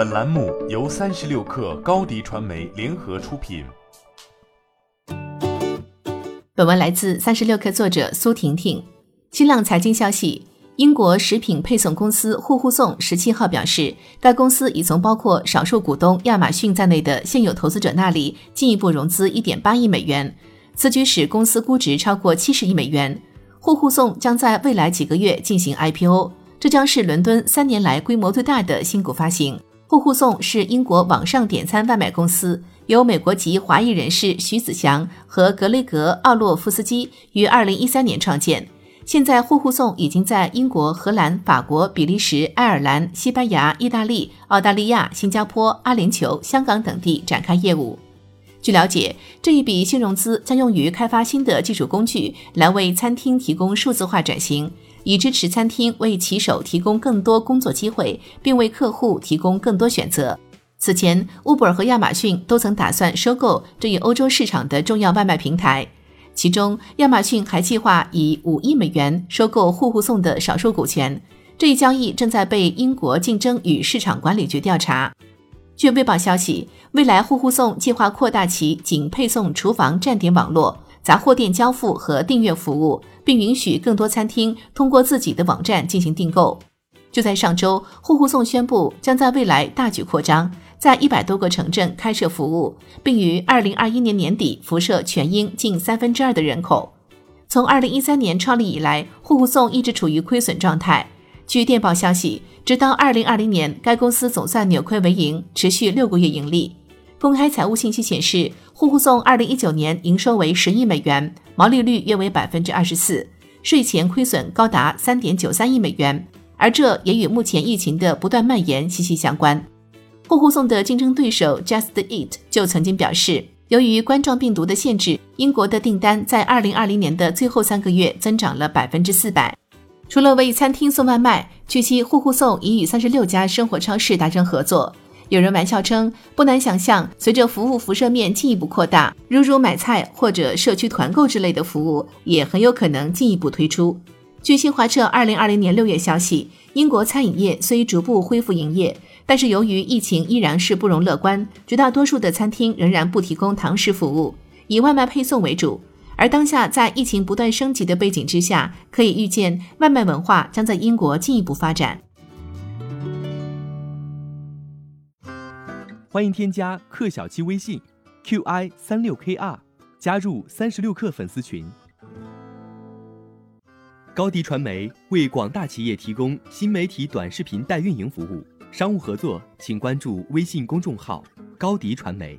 本栏目由三十六氪高低传媒联合出品。本文来自三十六氪作者苏婷婷。新浪财经消息，英国食品配送公司户户送十七号表示，该公司已从包括少数股东亚马逊在内的现有投资者那里进一步融资一点八亿美元，此举使公司估值超过七十亿美元。户户送将在未来几个月进行 IPO。这将是伦敦三年来规模最大的新股发行。户户送是英国网上点餐外卖公司，由美国籍华裔人士徐子祥和格雷格·奥洛夫斯基于二零一三年创建。现在，户户送已经在英国、荷兰、法国、比利时、爱尔兰、西班牙、意大利、澳大利亚、新加坡、阿联酋、香港等地展开业务。据了解，这一笔新融资将用于开发新的技术工具，来为餐厅提供数字化转型。以支持餐厅为骑手提供更多工作机会，并为客户提供更多选择。此前，Uber 和亚马逊都曾打算收购这一欧洲市场的重要外卖平台，其中亚马逊还计划以五亿美元收购户户送的少数股权。这一交易正在被英国竞争与市场管理局调查。据《卫报》消息，未来户户送计划扩大其仅配送厨房站点网络。杂货店交付和订阅服务，并允许更多餐厅通过自己的网站进行订购。就在上周，户户送宣布将在未来大举扩张，在一百多个城镇开设服务，并于二零二一年年底辐射全英近三分之二的人口。从二零一三年创立以来，户户送一直处于亏损状态。据电报消息，直到二零二零年，该公司总算扭亏为盈，持续六个月盈利。公开财务信息显示，户户送二零一九年营收为十亿美元，毛利率约为百分之二十四，税前亏损高达三点九三亿美元，而这也与目前疫情的不断蔓延息息相关。户户送的竞争对手 Just Eat 就曾经表示，由于冠状病毒的限制，英国的订单在二零二零年的最后三个月增长了百分之四百。除了为餐厅送外卖，据悉户户送已与三十六家生活超市达成合作。有人玩笑称，不难想象，随着服务辐射面进一步扩大，如如买菜或者社区团购之类的服务，也很有可能进一步推出。据新华社二零二零年六月消息，英国餐饮业虽逐步恢复营业，但是由于疫情依然是不容乐观，绝大多数的餐厅仍然不提供堂食服务，以外卖配送为主。而当下在疫情不断升级的背景之下，可以预见外卖文化将在英国进一步发展。欢迎添加克小七微信，qi 三六 kr，加入三十六氪粉丝群。高迪传媒为广大企业提供新媒体短视频代运营服务，商务合作请关注微信公众号高迪传媒。